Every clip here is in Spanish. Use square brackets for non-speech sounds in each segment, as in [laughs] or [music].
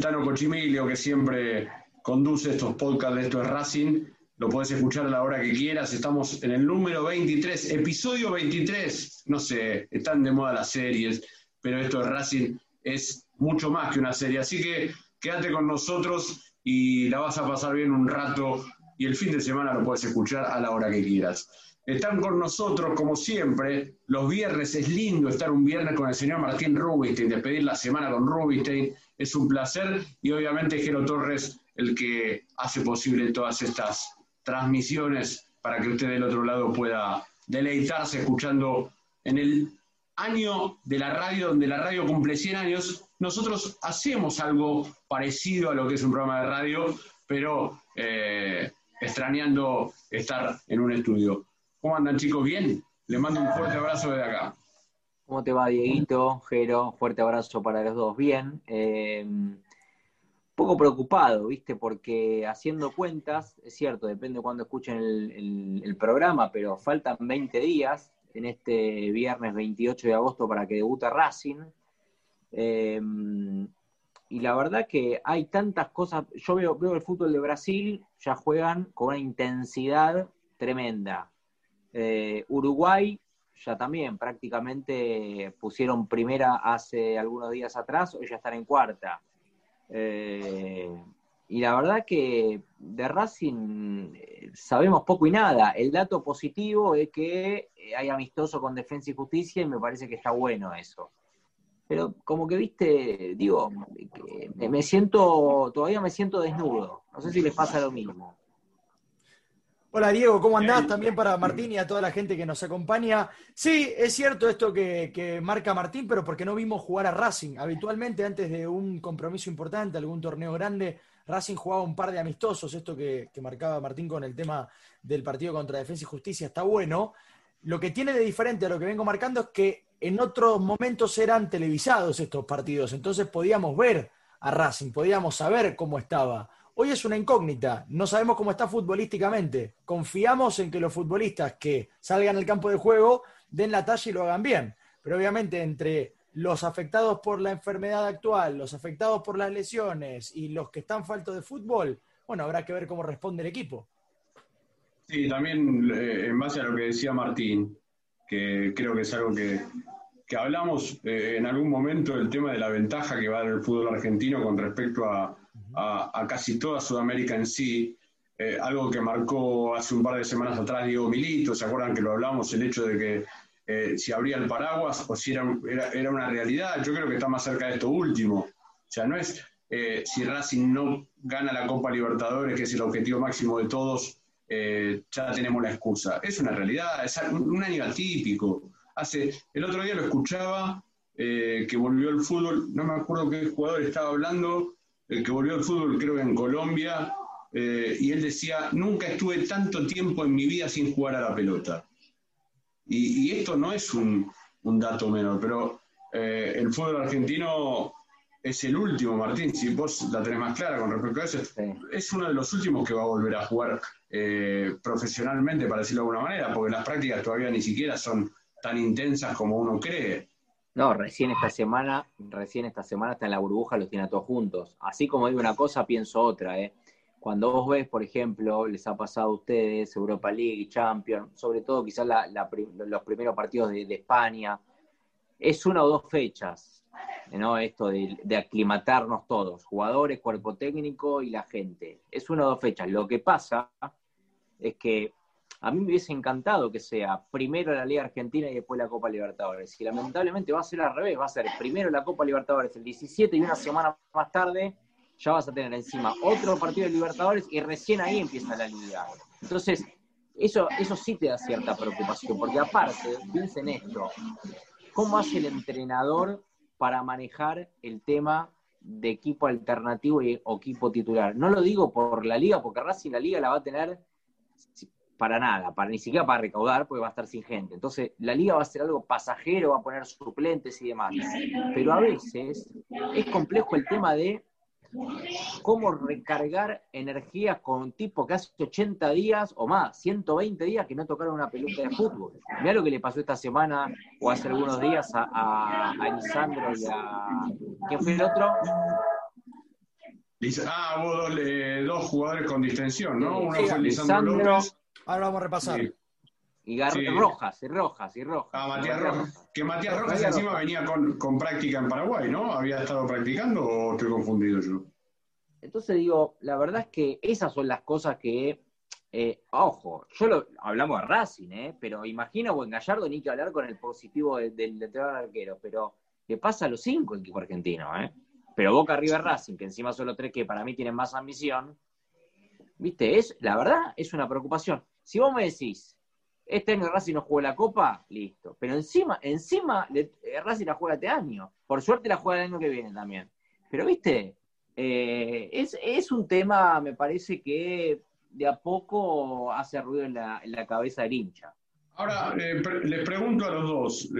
Tano Cochimilio, que siempre conduce estos podcasts de Esto es Racing. Lo puedes escuchar a la hora que quieras. Estamos en el número 23, episodio 23. No sé, están de moda las series, pero esto es Racing es mucho más que una serie. Así que quédate con nosotros y la vas a pasar bien un rato. Y el fin de semana lo puedes escuchar a la hora que quieras. Están con nosotros, como siempre, los viernes. Es lindo estar un viernes con el señor Martín Rubinstein, despedir la semana con Rubinstein. Es un placer y obviamente Jero Torres el que hace posible todas estas transmisiones para que usted del otro lado pueda deleitarse escuchando en el año de la radio, donde la radio cumple 100 años, nosotros hacemos algo parecido a lo que es un programa de radio, pero eh, extrañando estar en un estudio. ¿Cómo andan chicos? ¿Bien? Les mando un fuerte abrazo desde acá. ¿Cómo te va, Dieguito? Jero, fuerte abrazo para los dos. Bien. Eh, poco preocupado, ¿viste? Porque haciendo cuentas, es cierto, depende de cuándo escuchen el, programa, pero faltan 20 días en este viernes 28 de agosto para que debute Racing. Eh, y la verdad que hay tantas cosas. Yo veo, veo el fútbol de Brasil, ya juegan con una intensidad tremenda. Eh, Uruguay ya también prácticamente pusieron primera hace algunos días atrás, hoy ya están en cuarta. Eh, y la verdad que de Racing eh, sabemos poco y nada. El dato positivo es que hay amistoso con Defensa y Justicia y me parece que está bueno eso. Pero como que viste, digo, me siento, todavía me siento desnudo. No sé si les pasa lo mismo. Hola Diego, ¿cómo andás? También para Martín y a toda la gente que nos acompaña. Sí, es cierto esto que, marca Martín, pero porque no vimos jugar a Racing. Habitualmente antes de un compromiso importante, algún torneo grande, Racing jugaba un par de amistosos, esto que, marcaba Martín con el tema del partido contra Defensa y Justicia está bueno. Lo que tiene de diferente a lo que vengo marcando es que en otros momentos eran televisados estos partidos, entonces podíamos ver a Racing, podíamos saber cómo estaba. Hoy es una incógnita. No sabemos cómo está futbolísticamente. Confiamos en que los futbolistas que salgan al campo de juego den la talla y lo hagan bien. Pero obviamente entre los afectados por la enfermedad actual, los afectados por las lesiones y los que están faltos de fútbol, bueno, habrá que ver cómo responde el equipo. Sí, también eh, en base a lo que decía Martín, que creo que es algo que, hablamos eh, en algún momento, el tema de la ventaja que va a dar el fútbol argentino con respecto a, casi toda Sudamérica en sí. Eh, algo que marcó hace un par de semanas atrás Diego Milito, ¿se acuerdan que lo hablamos? El hecho de que si abría el paraguas o si era, era, una realidad, yo creo que está más cerca de esto último. O sea, no es si Racing no gana la Copa Libertadores, que es el objetivo máximo de todos, eh, ya tenemos la excusa. Es una realidad, es un, año atípico. Hace, el otro día lo escuchaba eh, que volvió el fútbol, no me acuerdo qué jugador estaba hablando, el que volvió al fútbol creo que en Colombia, eh, y él decía, nunca estuve tanto tiempo en mi vida sin jugar a la pelota. Y, esto no es un, un dato menor, pero el fútbol argentino es el último, Martín, si vos la tenés más clara con respecto a eso, es uno de los últimos que va a volver a jugar eh, profesionalmente, para decirlo de alguna manera, porque las prácticas todavía ni siquiera son tan intensas como uno cree. No, recién esta semana, recién esta semana está en la burbuja, los tiene a todos juntos. Así como digo una cosa, pienso otra, ¿eh? Cuando vos ves, por ejemplo, les ha pasado a ustedes Europa League, Champions, sobre todo quizás los primeros partidos de España, es una o dos fechas, ¿no? Esto de, aclimatarnos todos, jugadores, cuerpo técnico y la gente. Es una o dos fechas. Lo que pasa es que a mí me hubiese encantado que sea primero la Liga Argentina y después la Copa Libertadores. Y lamentablemente va a ser al revés, va a ser primero la Copa Libertadores el 17 y una semana más tarde ya vas a tener encima otro partido de Libertadores y recién ahí empieza la Liga. Entonces, eso, eso sí te da cierta preocupación, porque aparte, piensen esto, ¿cómo hace el entrenador para manejar el tema de equipo alternativo y, o equipo titular. No lo digo por la liga, porque Racing la liga la va a tener para nada, para ni siquiera para recaudar, porque va a estar sin gente. Entonces, la liga va a ser algo pasajero, va a poner suplentes y demás. Pero a veces es complejo el tema de cómo recargar energía con un tipo que hace 80 días o más, 120 días que no tocaron una pelota de fútbol. Mira lo que le pasó esta semana o hace algunos días a, a, a Lisandro y a... ¿Quién fue el otro? Ah, hubo dos, eh, dos, jugadores con distensión, ¿no? Uno fue Lisandro, López. Ahora vamos a repasar. Y Rojas, y Rojas, y Rojas. Ah, Matías Rojas. Que Matías Rojas encima venía con, con, práctica en Paraguay, ¿no? ¿Había estado practicando o estoy confundido yo? Entonces digo, la verdad es que esas son las cosas que, eh, ojo, yo lo, hablamos de Racing, ¿eh? Pero imagino, buen Gallardo ni que hablar con el positivo del, del, arquero, pero le pasa a los cinco equipo argentino, ¿eh? Pero Boca River Racing, que encima son los tres que para mí tienen más ambición, viste, es, la verdad es una preocupación. Si vos me decís, este año Racing no jugó la Copa, listo. Pero encima, encima eh, Racing la juega este año. Por suerte la juega el año que viene también. Pero viste, eh, es, es, un tema, me parece que de a poco hace ruido en la, en la cabeza del hincha. Ahora, eh, les pregunto a los dos,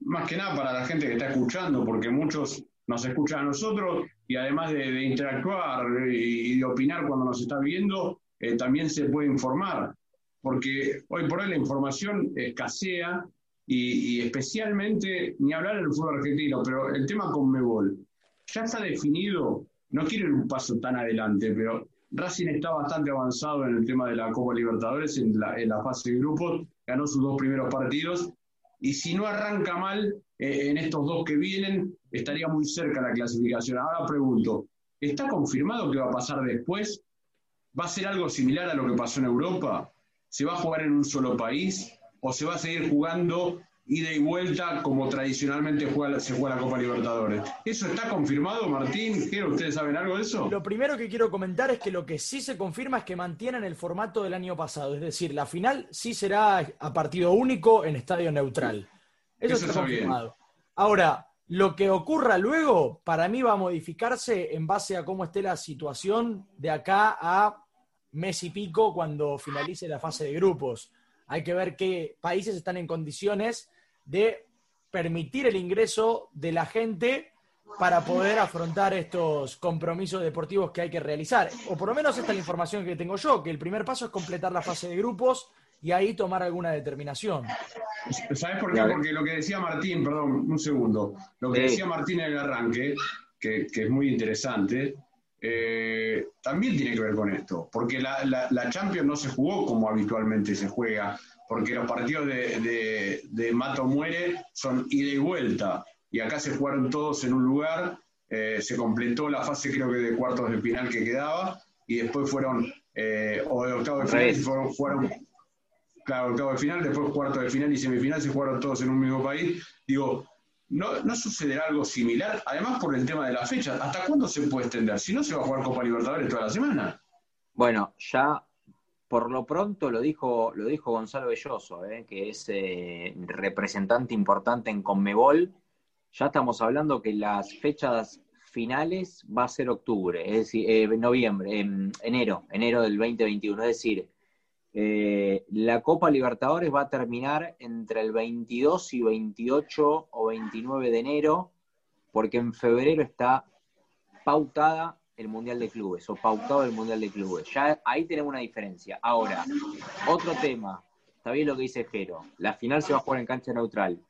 más que nada para la gente que está escuchando, porque muchos nos escuchan a nosotros y además de, interactuar y, de opinar cuando nos está viendo, también se puede informar. Porque hoy por hoy la información escasea y, especialmente, ni hablar del fútbol argentino, pero el tema con Mebol, ya está definido, no quiero ir un paso tan adelante, pero Racing está bastante avanzado en el tema de la Copa Libertadores, en la, en la fase de grupos, ganó sus dos primeros partidos, y si no arranca mal eh, en estos dos que vienen, estaría muy cerca la clasificación. Ahora pregunto, ¿está confirmado que va a pasar después? ¿Va a ser algo similar a lo que pasó en Europa? ¿Se va a jugar en un solo país o se va a seguir jugando ida y vuelta como tradicionalmente se juega la Copa Libertadores? ¿Eso está confirmado, Martín? ¿Ustedes saben algo de eso? Lo primero que quiero comentar es que lo que sí se confirma es que mantienen el formato del año pasado, es decir, la final sí será a partido único en estadio neutral. Eso, está, confirmado. Ahora, lo que ocurra luego, para mí va a modificarse en base a cómo esté la situación de acá a mes y pico cuando finalice la fase de grupos. Hay que ver qué países están en condiciones de permitir el ingreso de la gente para poder afrontar estos compromisos deportivos que hay que realizar. O por lo menos esta es la información que tengo yo, que el primer paso es completar la fase de grupos y ahí tomar alguna determinación. ¿Sabes por qué? Porque lo que decía Martín, perdón, un segundo, lo que decía Martín en el arranque, que, es muy interesante, eh, también tiene que ver con esto, porque la, la, Champions no se jugó como habitualmente se juega, porque los partidos de, de, Mato Muere son ida y vuelta, y acá se jugaron todos en un lugar, eh, se completó la fase creo que de cuartos de final que quedaba, y después fueron, eh, o de octavo de final, fueron, fueron claro, octavo de final, después cuarto de final y semifinal se jugaron todos en un mismo país. Digo, ¿no, ¿no sucederá algo similar? Además por el tema de la fecha, ¿hasta cuándo se puede extender? Si no, se va a jugar Copa Libertadores toda la semana. Bueno, ya por lo pronto lo dijo, lo dijo Gonzalo Belloso, eh, que es eh, representante importante en Conmebol. Ya estamos hablando que las fechas finales va a ser octubre, es decir, eh, noviembre, enero, enero del 2021. Es decir, eh, la Copa Libertadores va a terminar entre el 22 y 28 o 29 de enero, porque en febrero está pautada el Mundial de Clubes o pautado el Mundial de Clubes. Ya ahí tenemos una diferencia. Ahora, otro tema, está bien lo que dice Jero, la final se va a jugar en cancha neutral.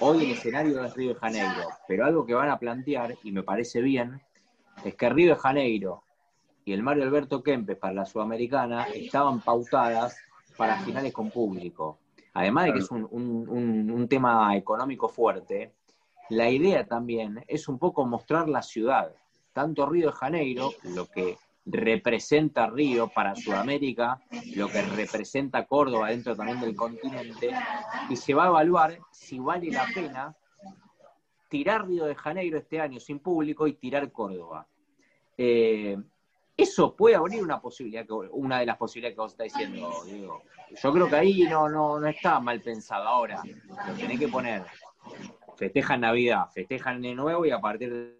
Hoy el escenario es Río de Janeiro, pero algo que van a plantear, y me parece bien, es que Río de Janeiro y el Mario Alberto Kempes para la Sudamericana estaban pautadas para finales con público. Además de que es un, tema económico fuerte, la idea también es un poco mostrar la ciudad, tanto Río de Janeiro, lo que representa Río para Sudamérica, lo que representa Córdoba dentro también del continente, y se va a evaluar si vale la pena tirar Río de Janeiro este año sin público y tirar Córdoba. Eh, eso puede abrir una posibilidad, una de las posibilidades que vos estás diciendo, Diego. Yo creo que ahí no, no, no está mal pensado. Ahora, lo tenés que poner. Festejan Navidad, festejan de nuevo y a partir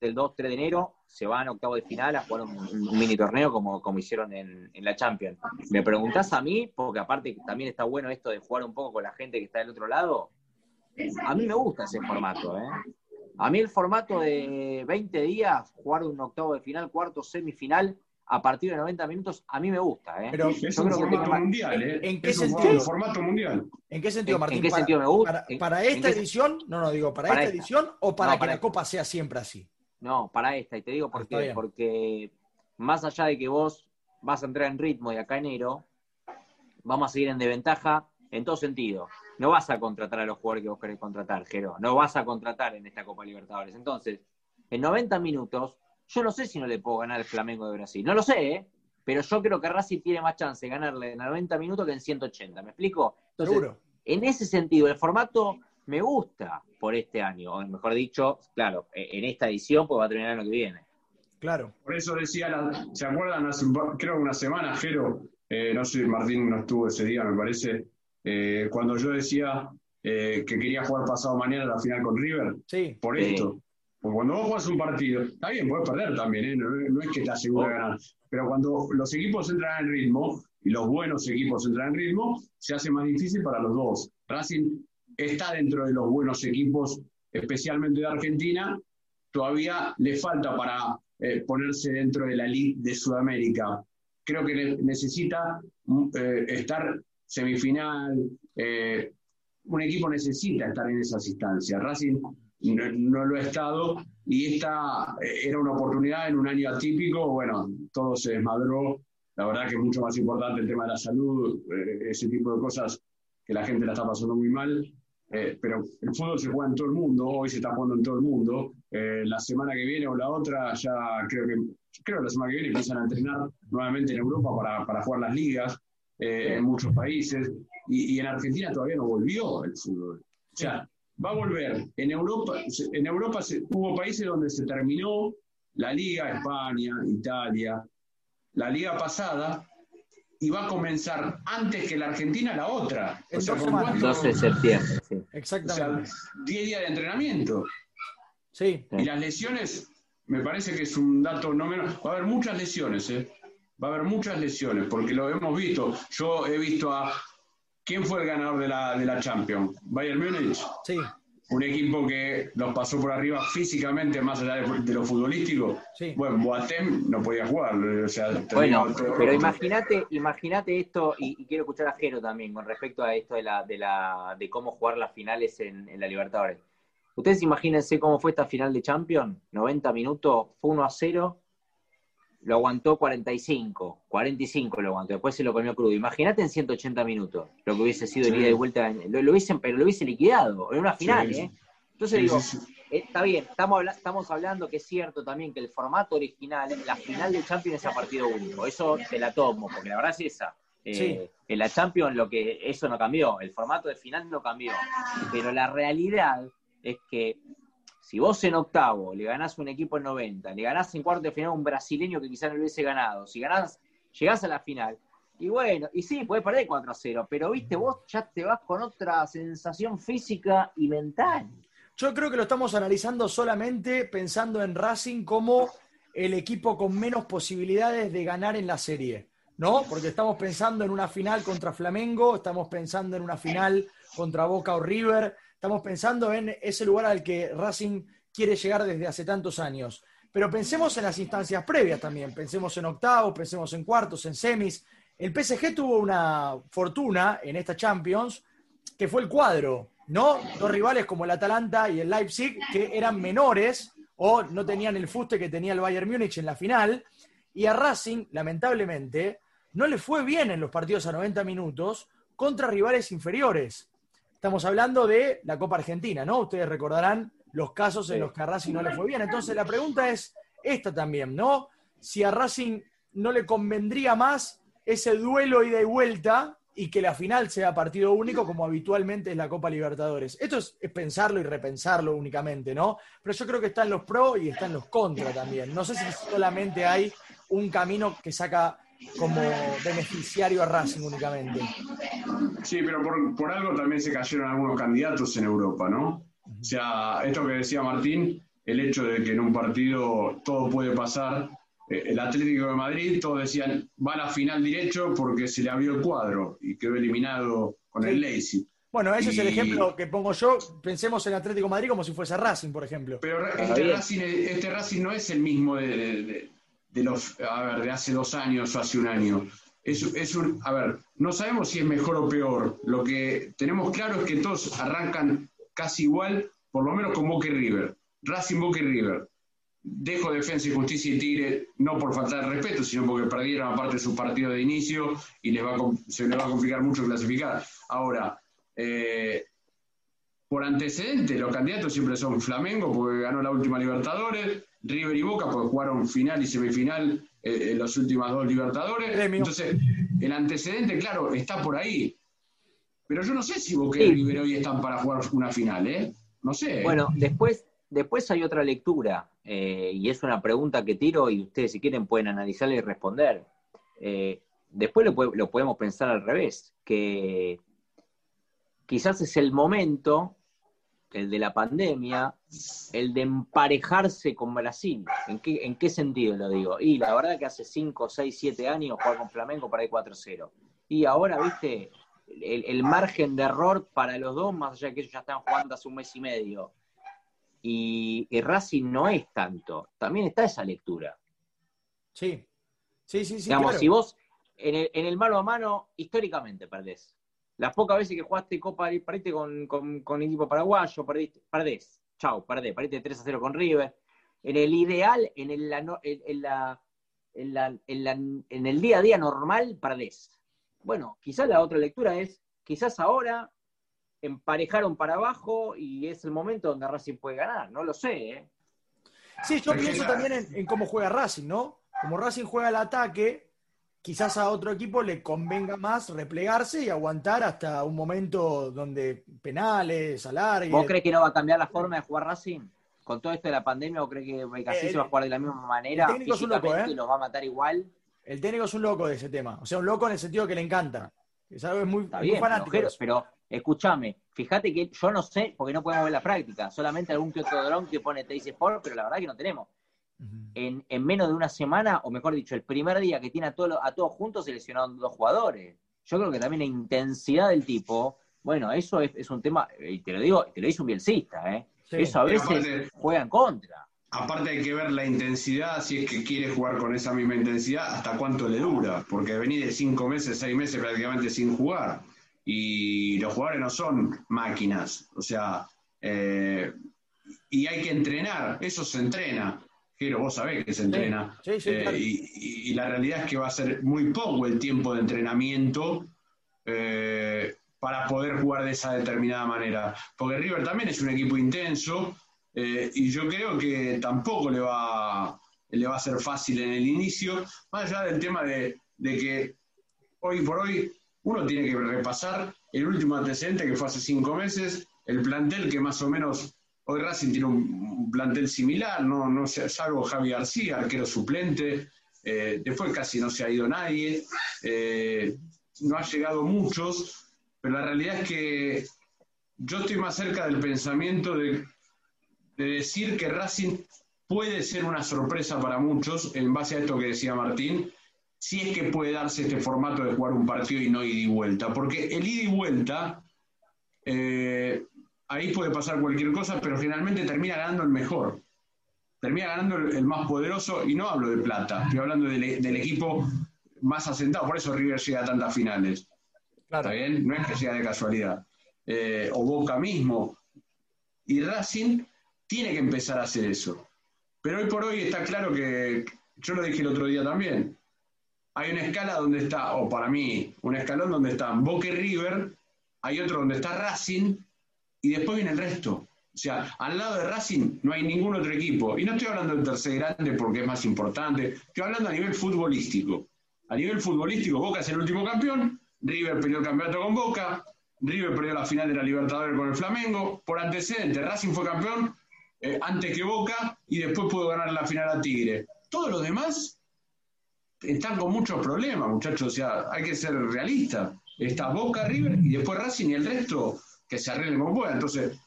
del 2-3 de enero se van a octavo de final a jugar un, mini torneo como, como hicieron en, en, la Champions. ¿Me preguntás a mí? Porque aparte también está bueno esto de jugar un poco con la gente que está del otro lado. A mí me gusta ese formato, ¿eh? A mí el formato de 20 días, jugar un octavo de final, cuarto, semifinal, a partir de 90 minutos, a mí me gusta. ¿eh? Pero es un formato mundial, ¿eh? ¿En qué sentido? Un formato mundial. ¿En qué sentido, Martín? ¿En qué sentido me gusta? Para, esta edición, no, no, digo, para, esta, edición o para, que la Copa sea siempre así. No, para esta, y te digo por qué. Porque más allá de que vos vas a entrar en ritmo de acá enero, vamos a seguir en desventaja en todo sentido no vas a contratar a los jugadores que vos querés contratar, Jero. No vas a contratar en esta Copa Libertadores. Entonces, en 90 minutos, yo no sé si no le puedo ganar al Flamengo de Brasil. No lo sé, ¿eh? Pero yo creo que Racing tiene más chance de ganarle en 90 minutos que en 180. ¿Me explico? Seguro. En ese sentido, el formato me gusta por este año. O mejor dicho, claro, e-, en esta edición, pues va a terminar el año que viene. Claro. Por eso decía, ¿se acuerdan? Hace, creo una semana, Jero, eh, no sé, Martín no estuvo ese día, me parece, eh, cuando yo decía eh, que quería jugar pasado mañana la final con River, sí. por esto. Porque cuando vos juegas un partido, está bien, puedes perder también, ¿eh? no, es que estás seguro de ganar. Pero cuando los equipos entran en ritmo, y los buenos equipos entran en ritmo, se hace más difícil para los dos. Racing está dentro de los buenos equipos, especialmente de Argentina, todavía le falta para ponerse dentro de la Liga de Sudamérica. Creo que necesita estar semifinal. Eh, un equipo necesita estar en esas instancias. Racing no, lo ha estado y esta eh, era una oportunidad en un año atípico. Bueno, todo se desmadró. La verdad que es mucho más importante el tema de la salud, eh, ese tipo de cosas que la gente la está pasando muy mal. pero el fútbol se juega en todo el mundo, hoy se está jugando en todo el mundo. la semana que viene o la otra, ya creo que, creo que la semana que viene empiezan a entrenar nuevamente en Europa para, para jugar las ligas. Eh, en muchos países, y, en Argentina todavía no volvió el fútbol. O sea, va a volver. En Europa, en Europa hubo países donde se terminó la liga, España, Italia, la liga pasada, y va a comenzar antes que la Argentina la otra. O sea, 12 de septiembre. Sí. Exactamente. O sea, 10 días de entrenamiento. Sí. Y las lesiones, me parece que es un dato no menos. Va a haber muchas lesiones, ¿eh? Va a haber muchas lesiones, porque lo hemos visto. Yo he visto a. ¿Quién fue el ganador de la, de la Champions? ¿Bayern Múnich? Sí. un equipo que los pasó por arriba físicamente, más allá de, lo futbolístico. Bueno, Boatem no podía jugar. bueno, pero imagínate, imagínate esto, y, quiero escuchar a Jero también con respecto a esto de la, de la, de cómo jugar las finales en, en la Libertadores. Ustedes imagínense cómo fue esta final de Champions, 90 minutos, fue 1 a 0, lo aguantó 45, 45 lo aguantó, después se lo comió crudo. Imagínate en 180 minutos lo que hubiese sido el ida y vuelta, lo, hubiesen, pero lo hubiese liquidado, en una final, ¿eh? Entonces digo, eh, está bien, estamos, estamos hablando que es cierto también que el formato original, la final del Champions es a partido único, eso te la tomo, porque la verdad es esa. Eh, en la Champions lo que eso no cambió, el formato de final no cambió, pero la realidad es que si vos en octavo le ganás un equipo en 90, le ganás en cuarto de final a un brasileño que quizás no lo hubiese ganado, si ganás, llegás a la final, y bueno, y sí, puedes perder 4 a 0, pero viste, vos ya te vas con otra sensación física y mental. Yo creo que lo estamos analizando solamente pensando en Racing como el equipo con menos posibilidades de ganar en la serie, ¿no? Porque estamos pensando en una final contra Flamengo, estamos pensando en una final contra Boca o River, Estamos pensando en ese lugar al que Racing quiere llegar desde hace tantos años. Pero pensemos en las instancias previas también. Pensemos en octavos, pensemos en cuartos, en semis. El PSG tuvo una fortuna en esta Champions que fue el cuadro, ¿no? Dos rivales como el Atalanta y el Leipzig que eran menores o no tenían el fuste que tenía el Bayern Múnich en la final. Y a Racing, lamentablemente, no le fue bien en los partidos a 90 minutos contra rivales inferiores. Estamos hablando de la Copa Argentina, ¿no? Ustedes recordarán los casos en los que a Racing no le fue bien. Entonces la pregunta es esta también, ¿no? Si a Racing no le convendría más ese duelo ida y vuelta y que la final sea partido único como habitualmente es la Copa Libertadores. Esto es, pensarlo y repensarlo únicamente, ¿no? Pero yo creo que están los pros y están los contra también. No sé si solamente hay un camino que saca como beneficiario a Racing únicamente. Sí, pero por, algo también se cayeron algunos candidatos en Europa, ¿no? O sea, esto que decía Martín, el hecho de que en un partido todo puede pasar. Eh, el Atlético de Madrid, todos decían, va a la final derecho porque se le abrió el cuadro y quedó eliminado con el Leipzig. Bueno, ese es el ejemplo que pongo yo. Pensemos en Atlético de Madrid como si fuese Racing, por ejemplo. Pero este Racing, este Racing, no es el mismo de, de los, a ver, de hace dos años o hace un año. Es, es un, a ver, no sabemos si es mejor o peor. Lo que tenemos claro es que todos arrancan casi igual, por lo menos con Boca y River. Racing, Boca y River. Dejo Defensa y Justicia y Tigre, no por falta de respeto, sino porque perdieron aparte de su partido de inicio y les va se les va a complicar mucho clasificar. Ahora, eh, por antecedente, los candidatos siempre son Flamengo, porque ganó la última Libertadores, River y Boca, porque jugaron final y semifinal eh, en las últimas dos Libertadores. Entonces, el antecedente, claro, está por ahí. Pero yo no sé si Boca y River hoy están para jugar una final, ¿eh? No sé. Bueno, después, después hay otra lectura, eh, y es una pregunta que tiro y ustedes si quieren pueden analizarla y responder. Eh, después lo, lo podemos pensar al revés, que quizás es el momento el de la pandemia, el de emparejarse con Brasil. ¿En qué, ¿En qué sentido lo digo? Y la verdad que hace 5, 6, 7 años jugar con Flamengo para ir 4-0. Y ahora, viste, el, margen de error para los dos, más allá de que ellos ya están jugando hace un mes y medio. Y, Racing no es tanto. También está esa lectura. Sí, sí, sí, sí. Digamos, si vos en el, en el mano a mano, históricamente perdés. Las pocas veces que jugaste Copa, perdiste con, con, equipo paraguayo, perdiste, perdés. Chau, perdés, perdiste 3 a 0 con River. En el ideal, en el, en, la, en, el día a día normal, perdés. Bueno, quizás la otra lectura es, quizás ahora emparejaron para abajo y es el momento donde Racing puede ganar, no lo sé. ¿eh? Sí, yo pienso también en, en, cómo juega Racing, ¿no? Como Racing juega el ataque, quizás a otro equipo le convenga más replegarse y aguantar hasta un momento donde penales, alargues. ¿Vos crees que no va a cambiar la forma de jugar Racing? Con todo esto de la pandemia, ¿vos crees que casi se va a jugar de la misma manera? El técnico es un loco, ¿eh? ¿Los va a matar igual? El técnico es un loco de ese tema. O sea, un loco en el sentido que le encanta. Es algo muy, fanático. Pero, escúchame, fíjate que yo no sé, porque no podemos ver la práctica. Solamente algún que otro dron que pone Teis Sport, pero la verdad que no tenemos en, menos de una semana, o mejor dicho, el primer día que tiene a, todo, a todos juntos se lesionaron dos jugadores. Yo creo que también la intensidad del tipo Bueno, eso es, un tema, y te lo digo, te lo dice un bielcista, ¿eh? Eso a veces juega en contra. Aparte hay que ver la intensidad, si es que quiere jugar con esa misma intensidad, hasta cuánto le dura, porque venir de cinco meses, seis meses prácticamente sin jugar, y los jugadores no son máquinas, o sea, eh, y hay que entrenar, eso se entrena. Pero vos sabés que se entrena. Eh, y, la realidad es que va a ser muy poco el tiempo de entrenamiento eh, para poder jugar de esa determinada manera. Porque River también es un equipo intenso eh, y yo creo que tampoco le va, le va a ser fácil en el inicio, más allá del tema de, de que hoy por hoy uno tiene que repasar el último antecedente que fue hace cinco meses, el plantel que más o menos Hoy Racing tiene un, plantel similar, no, no salvo Javi García, arquero suplente. Eh, después casi no se ha ido nadie. Eh, no ha llegado muchos, pero la realidad es que yo estoy más cerca del pensamiento de, decir que Racing puede ser una sorpresa para muchos en base a esto que decía Martín, si es que puede darse este formato de jugar un partido y no ida y vuelta. Porque el ida y vuelta eh, ahí puede pasar cualquier cosa, pero generalmente termina ganando el mejor. Termina ganando el, más poderoso, y no hablo de plata, estoy hablando del, equipo más asentado, por eso River llega a tantas finales. ¿Está bien? No es que sea de casualidad. Eh, o Boca mismo. Y Racing tiene que empezar a hacer eso. Pero hoy por hoy está claro que, yo lo dije el otro día también, hay una escala donde está, o para mí, un escalón donde están Boca y River, hay otro donde está Racing, y después viene el resto. O sea, al lado de Racing no hay ningún otro equipo. Y no estoy hablando del tercer grande porque es más importante. Estoy hablando a nivel futbolístico. A nivel futbolístico, Boca es el último campeón. River perdió el campeonato con Boca. River perdió la final de la Libertadores con el Flamengo. Por antecedente, Racing fue campeón eh, antes que Boca y después pudo ganar la final a Tigre. Todos los demás están con muchos problemas, muchachos. O sea, hay que ser realistas. Está Boca, River y después Racing y el resto que se arregle como pueda. Entonces,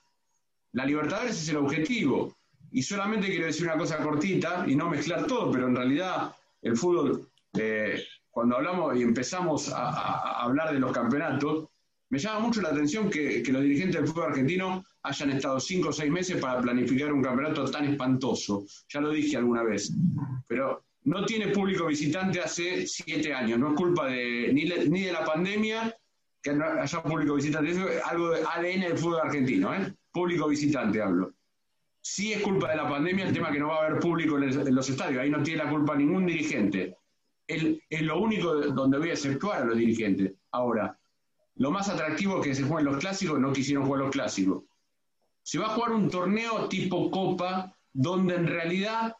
la Libertadores es el objetivo. Y solamente quiero decir una cosa cortita y no mezclar todo, pero en realidad el fútbol, eh, cuando hablamos y empezamos a, hablar de los campeonatos, me llama mucho la atención que, los dirigentes del fútbol argentino hayan estado cinco o seis meses para planificar un campeonato tan espantoso. Ya lo dije alguna vez. Pero no tiene público visitante hace siete años. No es culpa de, ni de la pandemia que haya público visitante. Eso es algo de ADN del fútbol argentino, ¿eh? Público visitante hablo. Sí es culpa de la pandemia el tema que no va a haber público en, los estadios. Ahí no tiene la culpa ningún dirigente. es lo único donde voy a exceptuar a los dirigentes. Ahora, lo más atractivo es que se jueguen los clásicos, no quisieron jugar los clásicos. Se va a jugar un torneo tipo Copa, donde en realidad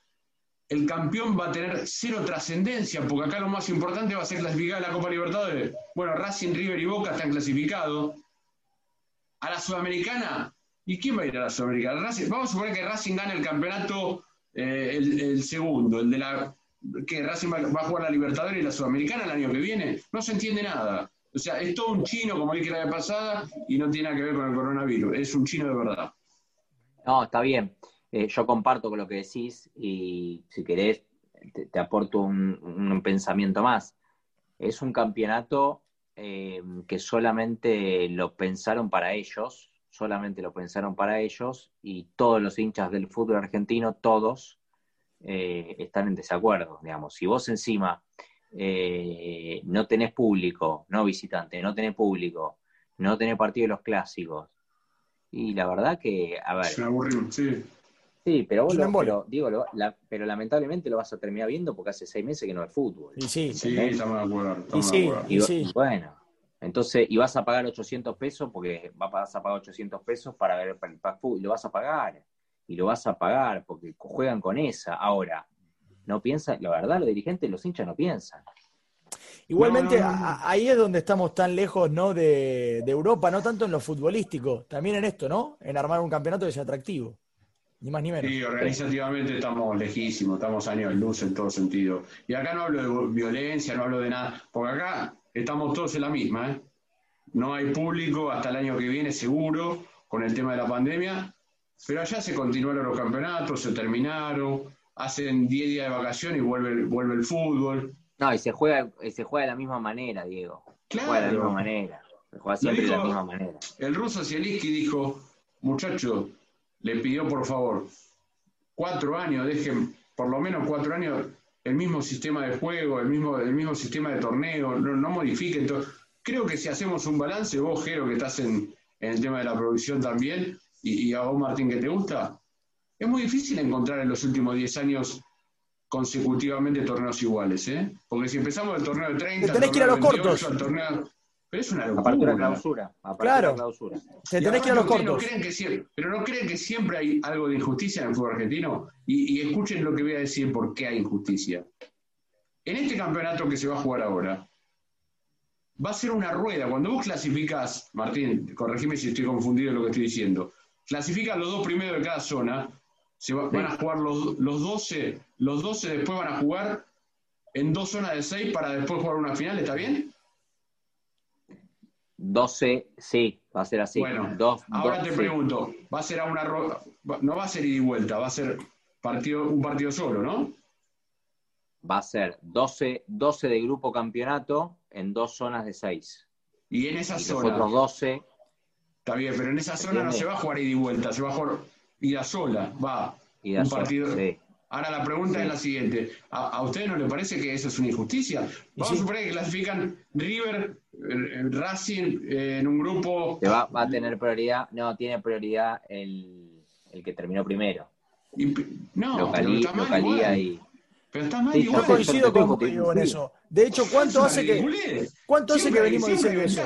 el campeón va a tener cero trascendencia, porque acá lo más importante va a ser clasificar a la Copa Libertadores. Bueno, Racing, River y Boca están clasificados. A la Sudamericana, ¿y quién va a ir a la Sudamericana? vamos a suponer que Racing gane el campeonato, eh, el, segundo, el de la. que Racing va, a jugar la Libertadores y la Sudamericana el año que viene. No se entiende nada. O sea, es todo un chino, como dije la vez pasada, y no tiene nada que ver con el coronavirus. Es un chino de verdad. No, está bien. Eh, yo comparto con lo que decís y si querés te, aporto un, pensamiento más. Es un campeonato eh, que solamente lo pensaron para ellos, solamente lo pensaron para ellos y todos los hinchas del fútbol argentino, todos, eh, están en desacuerdo, digamos. Si vos encima no tenés público, no visitante, no tenés público, no tenés partido de los clásicos, y la verdad que, a ver... sí. Sí, pero vos lo, digo, pero lamentablemente lo vas a terminar viendo porque hace seis meses que no es fútbol. Y sí, sí, estamos de acuerdo. y, sí, bueno, entonces, y vas a pagar 800 pesos porque vas a pagar 800 pesos para ver el fútbol, y lo vas a pagar, y lo vas a pagar porque juegan con esa. Ahora, no piensan, la verdad, los dirigentes, los hinchas no piensan. Igualmente, ahí es donde estamos tan lejos ¿no? De, de Europa, no tanto en lo futbolístico, también en esto, ¿no? En armar un campeonato que sea atractivo ni más ni menos. Sí, organizativamente estamos lejísimos, estamos años de luz en todo sentido. Y acá no hablo de violencia, no hablo de nada, porque acá estamos todos en la misma. ¿eh? No hay público hasta el año que viene, seguro, con el tema de la pandemia, pero allá se continuaron los campeonatos, se terminaron, hacen 10 días de vacaciones y vuelve, vuelve el fútbol. No, y se juega, se juega de la misma manera, Diego. Claro. Se juega de la misma manera. Juega siempre de la misma manera. El ruso Zielinski dijo, muchacho, le pidió por favor, cuatro años, dejen por lo menos cuatro años el mismo sistema de juego, el mismo, el mismo sistema de torneo, no, no modifiquen todo. Creo que si hacemos un balance, vos, Jero, que estás en, el tema de la producción también, y, y, a vos, Martín, que te gusta, es muy difícil encontrar en los últimos diez años consecutivamente torneos iguales, ¿eh? Porque si empezamos el torneo de 30, tenés que ir a los cortos. torneo, pero es una locura. Clausura. claro. clausura. Te tenés que ir a los cortos. No creen que siempre, pero no creen que siempre hay algo de injusticia en el fútbol argentino. Y, y escuchen lo que voy a decir por qué hay injusticia. En este campeonato que se va a jugar ahora, va a ser una rueda. Cuando vos clasificás, Martín, corregime si estoy confundido en lo que estoy diciendo, clasificas los dos primeros de cada zona, se va, van a jugar los, los 12, los 12 después van a jugar en dos zonas de 6 para después jugar una final, ¿está bien? 12, sí, va a ser así. Bueno, Dos, ahora dos, te sí. pregunto, va a ser a una no va a ser ida y vuelta, va a ser partido, un partido solo, ¿no? Va a ser 12, 12 de grupo campeonato en dos zonas de 6. Y en esa Y zona, los otros 12, está bien, pero en esa zona no se va a jugar ida y vuelta, se va a jugar ida sola, va. ida un sola, partido. sí. Ahora la pregunta Sí. es la siguiente, ¿A, a ustedes no les parece que eso es una injusticia? Vamos sí. a suponer que clasifican River, eh, Racing eh, en un grupo Te va, va a tener prioridad, no, tiene prioridad el, el que terminó primero. y, no, pero está mal localía igual. y. Pero está mal Sí, igual. Yo coincido con en eso. De hecho, ¿cuánto hace que, cuánto hace que venimos diciendo eso?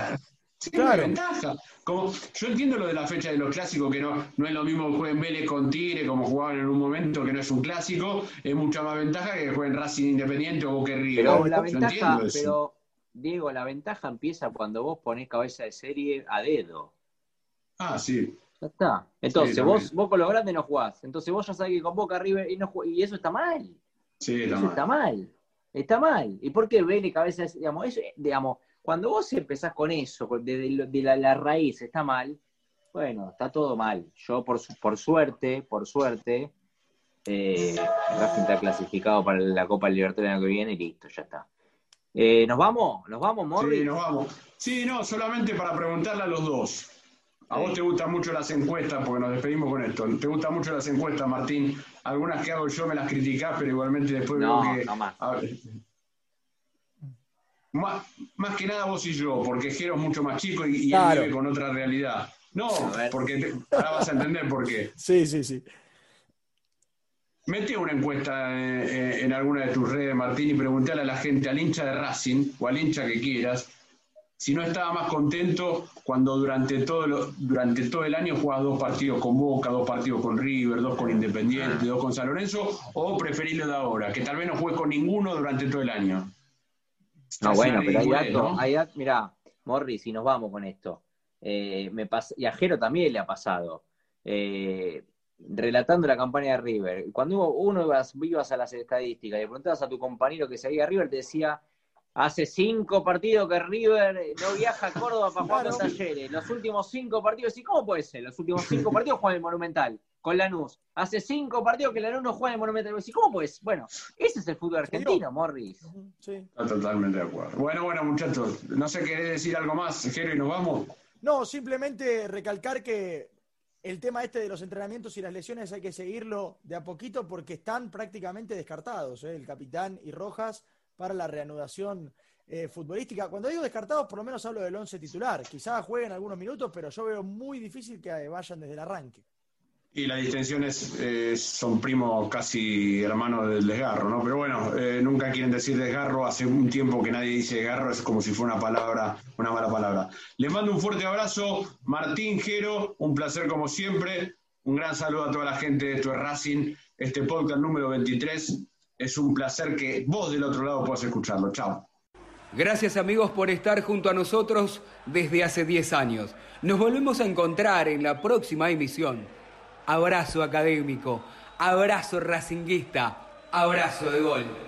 Siempre Claro. ventaja. Como, yo entiendo lo de la fecha de los clásicos, que no, no es lo mismo que jueguen Vélez con Tigre, como jugaban en un momento que no es un clásico, es mucha más ventaja que jueguen Racing Independiente o Boca River. Pero la ventaja, pero Diego, la ventaja empieza cuando vos ponés cabeza de serie a dedo. Ah, sí. Ya está. Entonces, Sí, vos, vos con los grandes no jugás. Entonces vos ya sabés que con Boca River y, no y eso está mal. Sí, está Eso mal. está mal. Está mal. ¿Y por qué Vélez cabeza de digamos, eso, digamos, cuando vos empezás con eso, desde de, la, la raíz está mal, bueno, está todo mal. Yo por, su- por suerte, por suerte, eh, Racing está clasificado para la Copa Libertadores el año que viene y listo, ya está. Eh, ¿Nos vamos? ¿Nos vamos, Morris? Sí, nos vamos. Sí, no, solamente para preguntarle a los dos. A vos te gustan mucho las encuestas, porque nos despedimos con esto. ¿Te gustan mucho las encuestas, Martín? Algunas que hago yo me las criticás, pero igualmente después No, veo que. no más. A ver. Más, más que nada vos y yo, porque Jero es mucho más chico y, y Claro. él vive con otra realidad. No, porque te- ahora vas a entender por qué. [laughs] Sí, sí, sí. Mete una encuesta en, en- en alguna de tus redes, Martín, y preguntale a la gente, al hincha de Racing o al hincha que quieras, si no estaba más contento cuando durante todo, lo- durante todo el año jugabas dos partidos con Boca, dos partidos con River, dos con Independiente, dos con San Lorenzo, o preferís lo de ahora, que tal vez no juegues con ninguno durante todo el año. No, bueno, pero hay datos, ¿no? hay datos, mirá, Morris, y nos vamos con esto. Eh, me pas- y a Jero también le ha pasado. Eh, relatando la campaña de River, cuando uno, ibas, ibas a las estadísticas y le preguntabas a tu compañero que seguía a River, te decía, hace cinco partidos que River no viaja a Córdoba para jugar Claro. talleres. Los últimos cinco partidos, ¿y cómo puede ser? Los últimos cinco partidos juegan en el Monumental, con Lanús. Hace cinco partidos que Lanús no juega en el Monumental. ¿Y cómo puede ser? Bueno, ese es el fútbol argentino, Morris. Sí. Está totalmente de acuerdo. Bueno, bueno, muchachos, no sé, ¿querés decir algo más, Jero, y nos vamos? No, simplemente recalcar que el tema este de los entrenamientos y las lesiones hay que seguirlo de a poquito porque están prácticamente descartados, ¿eh? el capitán y Rojas para la reanudación eh, futbolística. Cuando digo descartados, por lo menos hablo del once titular. Quizás jueguen algunos minutos, pero yo veo muy difícil que vayan desde el arranque. Y las distensiones eh, son primos casi hermanos del desgarro, ¿no? Pero bueno, eh, nunca quieren decir desgarro. Hace un tiempo que nadie dice desgarro, es como si fuera una palabra, una mala palabra. Les mando un fuerte abrazo, Martín Jero, un placer como siempre. Un gran saludo a toda la gente de esto es Racing, este podcast número 23. Es un placer que vos del otro lado puedas escucharlo. Chao. Gracias amigos por estar junto a nosotros desde hace 10 años. Nos volvemos a encontrar en la próxima emisión. Abrazo académico, abrazo racinguista, abrazo de gol.